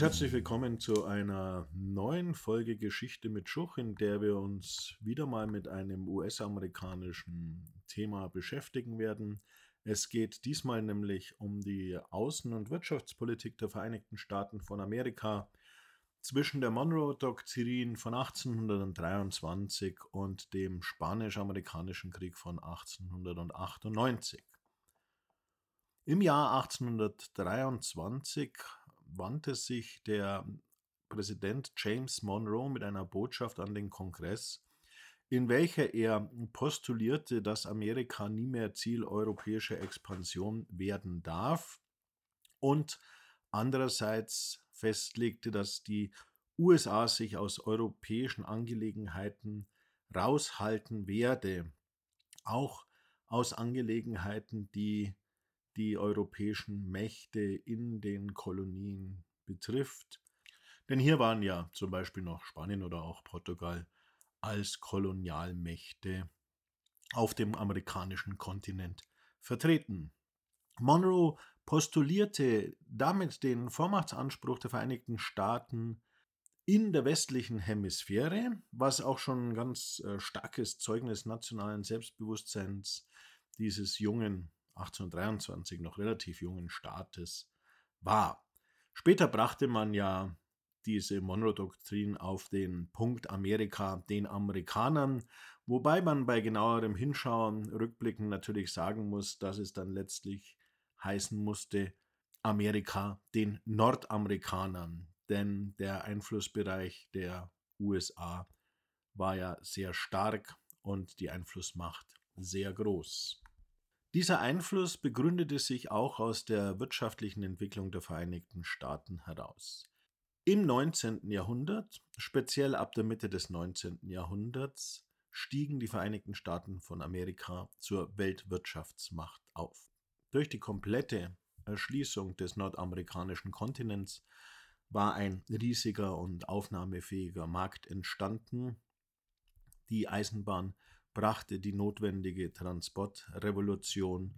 und herzlich willkommen zu einer neuen Folge Geschichte mit Schuch, in der wir uns wieder mal mit einem US-amerikanischen Thema beschäftigen werden. Es geht diesmal nämlich um die Außen- und Wirtschaftspolitik der Vereinigten Staaten von Amerika zwischen der Monroe-Doktrin von 1823 und dem Spanisch-Amerikanischen Krieg von 1898. Im Jahr 1823 wandte sich der Präsident James Monroe mit einer Botschaft an den Kongress, in welcher er postulierte, dass Amerika nie mehr Ziel europäischer Expansion werden darf und andererseits festlegte, dass die USA sich aus europäischen Angelegenheiten raushalten werde, auch aus Angelegenheiten, die die europäischen Mächte in den Kolonien betrifft. Denn hier waren ja zum Beispiel noch Spanien oder auch Portugal als Kolonialmächte auf dem amerikanischen Kontinent vertreten. Monroe postulierte damit den Vormachtsanspruch der Vereinigten Staaten in der westlichen Hemisphäre, was auch schon ein ganz äh, starkes Zeugnis nationalen Selbstbewusstseins dieses jungen 1823 noch relativ jungen Staates war. Später brachte man ja diese Monroe-Doktrin auf den Punkt Amerika den Amerikanern, wobei man bei genauerem Hinschauen, Rückblicken natürlich sagen muss, dass es dann letztlich heißen musste Amerika den Nordamerikanern, denn der Einflussbereich der USA war ja sehr stark und die Einflussmacht sehr groß. Dieser Einfluss begründete sich auch aus der wirtschaftlichen Entwicklung der Vereinigten Staaten heraus. Im 19. Jahrhundert, speziell ab der Mitte des 19. Jahrhunderts, stiegen die Vereinigten Staaten von Amerika zur Weltwirtschaftsmacht auf. Durch die komplette Erschließung des nordamerikanischen Kontinents war ein riesiger und aufnahmefähiger Markt entstanden. Die Eisenbahn brachte die notwendige Transportrevolution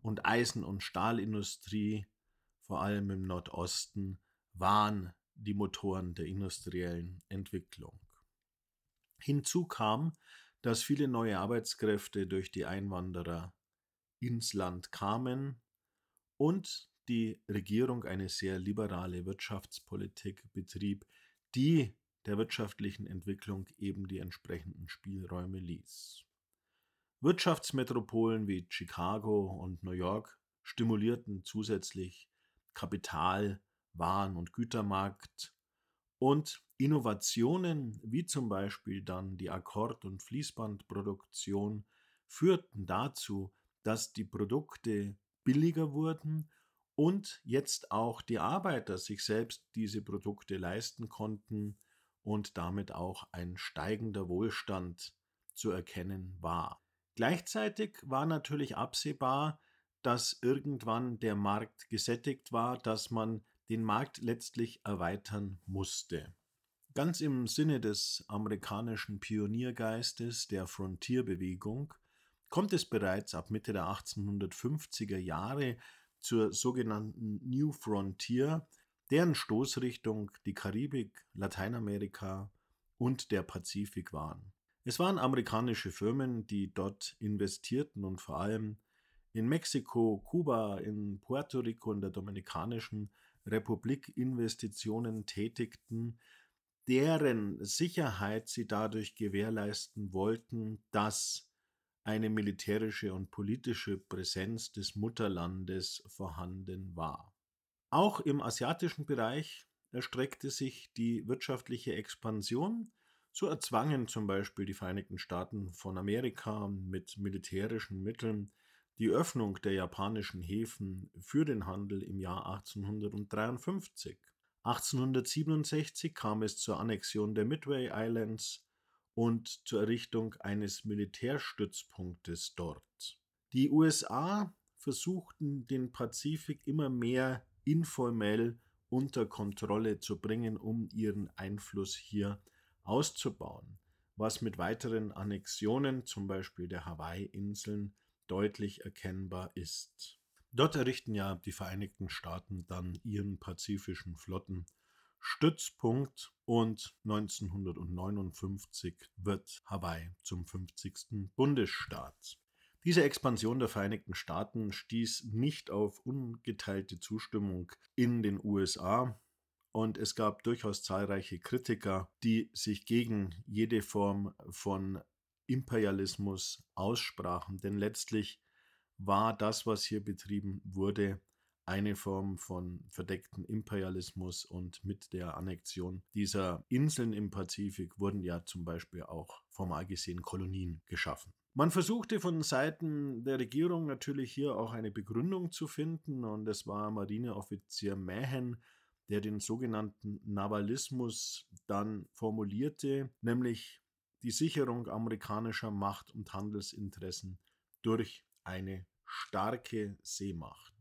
und Eisen- und Stahlindustrie, vor allem im Nordosten, waren die Motoren der industriellen Entwicklung. Hinzu kam, dass viele neue Arbeitskräfte durch die Einwanderer ins Land kamen und die Regierung eine sehr liberale Wirtschaftspolitik betrieb, die der wirtschaftlichen Entwicklung eben die entsprechenden Spielräume ließ. Wirtschaftsmetropolen wie Chicago und New York stimulierten zusätzlich Kapital, Waren- und Gütermarkt und Innovationen wie zum Beispiel dann die Akkord- und Fließbandproduktion führten dazu, dass die Produkte billiger wurden und jetzt auch die Arbeiter sich selbst diese Produkte leisten konnten, und damit auch ein steigender Wohlstand zu erkennen war. Gleichzeitig war natürlich absehbar, dass irgendwann der Markt gesättigt war, dass man den Markt letztlich erweitern musste. Ganz im Sinne des amerikanischen Pioniergeistes der Frontierbewegung kommt es bereits ab Mitte der 1850er Jahre zur sogenannten New Frontier, deren Stoßrichtung die Karibik, Lateinamerika und der Pazifik waren. Es waren amerikanische Firmen, die dort investierten und vor allem in Mexiko, Kuba, in Puerto Rico und der Dominikanischen Republik Investitionen tätigten, deren Sicherheit sie dadurch gewährleisten wollten, dass eine militärische und politische Präsenz des Mutterlandes vorhanden war. Auch im asiatischen Bereich erstreckte sich die wirtschaftliche Expansion. So erzwangen zum Beispiel die Vereinigten Staaten von Amerika mit militärischen Mitteln die Öffnung der japanischen Häfen für den Handel im Jahr 1853. 1867 kam es zur Annexion der Midway Islands und zur Errichtung eines Militärstützpunktes dort. Die USA versuchten den Pazifik immer mehr informell unter Kontrolle zu bringen, um ihren Einfluss hier auszubauen, was mit weiteren Annexionen, zum Beispiel der Hawaii-Inseln, deutlich erkennbar ist. Dort errichten ja die Vereinigten Staaten dann ihren pazifischen Flotten- Stützpunkt und 1959 wird Hawaii zum 50. Bundesstaat. Diese Expansion der Vereinigten Staaten stieß nicht auf ungeteilte Zustimmung in den USA und es gab durchaus zahlreiche Kritiker, die sich gegen jede Form von Imperialismus aussprachen, denn letztlich war das, was hier betrieben wurde, eine Form von verdeckten Imperialismus und mit der Annexion dieser Inseln im Pazifik wurden ja zum Beispiel auch formal gesehen Kolonien geschaffen. Man versuchte von Seiten der Regierung natürlich hier auch eine Begründung zu finden und es war Marineoffizier Mähen, der den sogenannten Navalismus dann formulierte, nämlich die Sicherung amerikanischer Macht- und Handelsinteressen durch eine starke Seemacht.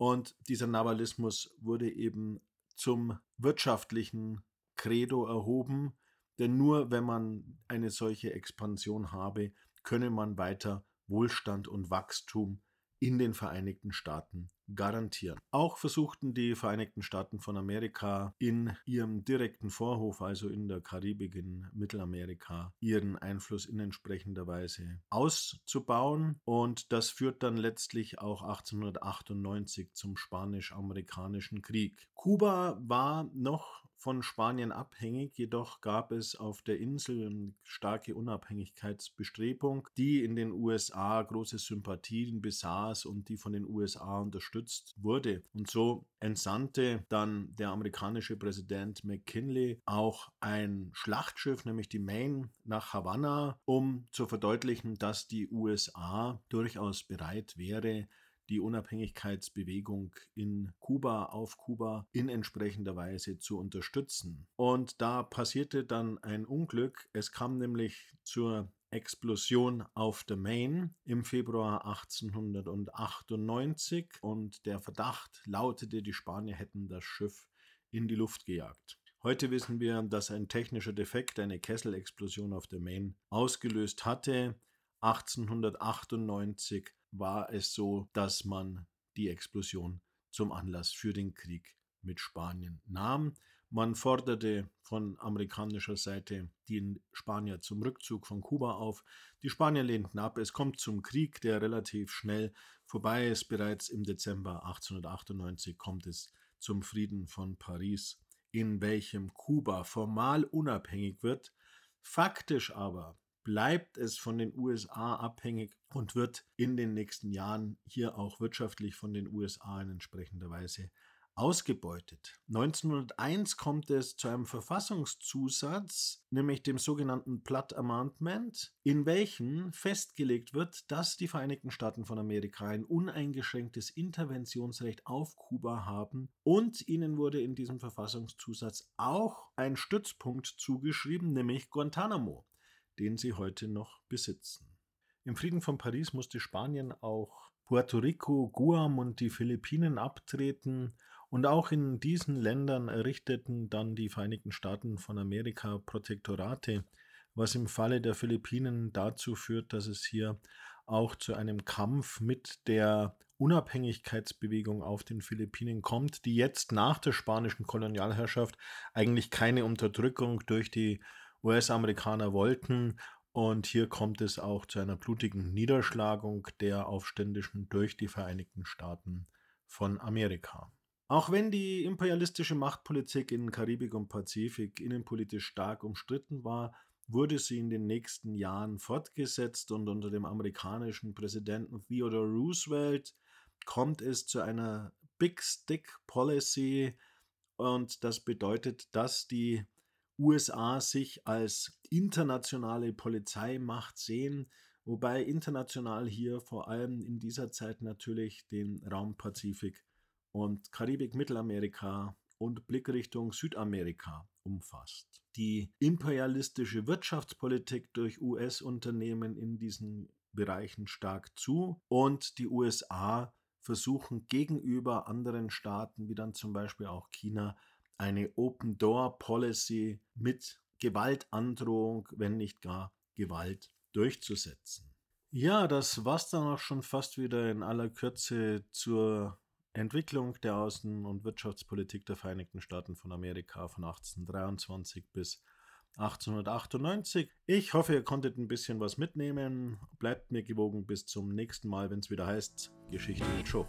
Und dieser Navalismus wurde eben zum wirtschaftlichen Credo erhoben, denn nur wenn man eine solche Expansion habe, könne man weiter Wohlstand und Wachstum in den Vereinigten Staaten garantieren. Auch versuchten die Vereinigten Staaten von Amerika in ihrem direkten Vorhof, also in der Karibik, in Mittelamerika, ihren Einfluss in entsprechender Weise auszubauen. Und das führt dann letztlich auch 1898 zum Spanisch-Amerikanischen Krieg. Kuba war noch von Spanien abhängig, jedoch gab es auf der Insel eine starke Unabhängigkeitsbestrebung, die in den USA große Sympathien besaß und die von den USA unterstützt wurde. Und so entsandte dann der amerikanische Präsident McKinley auch ein Schlachtschiff, nämlich die Maine, nach Havanna, um zu verdeutlichen, dass die USA durchaus bereit wäre, die Unabhängigkeitsbewegung in Kuba, auf Kuba in entsprechender Weise zu unterstützen. Und da passierte dann ein Unglück. Es kam nämlich zur Explosion auf der Main im Februar 1898 und der Verdacht lautete, die Spanier hätten das Schiff in die Luft gejagt. Heute wissen wir, dass ein technischer Defekt eine Kesselexplosion auf der Main ausgelöst hatte. 1898 war es so, dass man die Explosion zum Anlass für den Krieg mit Spanien nahm. Man forderte von amerikanischer Seite die Spanier zum Rückzug von Kuba auf. Die Spanier lehnten ab. Es kommt zum Krieg, der relativ schnell vorbei ist. Bereits im Dezember 1898 kommt es zum Frieden von Paris, in welchem Kuba formal unabhängig wird, faktisch aber bleibt es von den USA abhängig und wird in den nächsten Jahren hier auch wirtschaftlich von den USA in entsprechender Weise ausgebeutet. 1901 kommt es zu einem Verfassungszusatz, nämlich dem sogenannten Platt Amendment, in welchem festgelegt wird, dass die Vereinigten Staaten von Amerika ein uneingeschränktes Interventionsrecht auf Kuba haben und ihnen wurde in diesem Verfassungszusatz auch ein Stützpunkt zugeschrieben, nämlich Guantanamo den sie heute noch besitzen. Im Frieden von Paris musste Spanien auch Puerto Rico, Guam und die Philippinen abtreten, und auch in diesen Ländern errichteten dann die Vereinigten Staaten von Amerika Protektorate, was im Falle der Philippinen dazu führt, dass es hier auch zu einem Kampf mit der Unabhängigkeitsbewegung auf den Philippinen kommt, die jetzt nach der spanischen Kolonialherrschaft eigentlich keine Unterdrückung durch die US-Amerikaner wollten. Und hier kommt es auch zu einer blutigen Niederschlagung der Aufständischen durch die Vereinigten Staaten von Amerika. Auch wenn die imperialistische Machtpolitik in Karibik und Pazifik innenpolitisch stark umstritten war, wurde sie in den nächsten Jahren fortgesetzt und unter dem amerikanischen Präsidenten Theodore Roosevelt kommt es zu einer Big Stick Policy und das bedeutet, dass die USA sich als internationale Polizeimacht sehen, wobei international hier vor allem in dieser Zeit natürlich den Raum Pazifik und Karibik, Mittelamerika und Blickrichtung Südamerika umfasst. Die imperialistische Wirtschaftspolitik durch US-Unternehmen in diesen Bereichen stark zu und die USA versuchen gegenüber anderen Staaten, wie dann zum Beispiel auch China, eine Open Door Policy mit Gewaltandrohung, wenn nicht gar Gewalt durchzusetzen. Ja, das war's dann auch schon fast wieder in aller Kürze zur Entwicklung der Außen- und Wirtschaftspolitik der Vereinigten Staaten von Amerika von 1823 bis 1898. Ich hoffe, ihr konntet ein bisschen was mitnehmen. Bleibt mir gewogen bis zum nächsten Mal, wenn es wieder heißt Geschichte mit Schuch.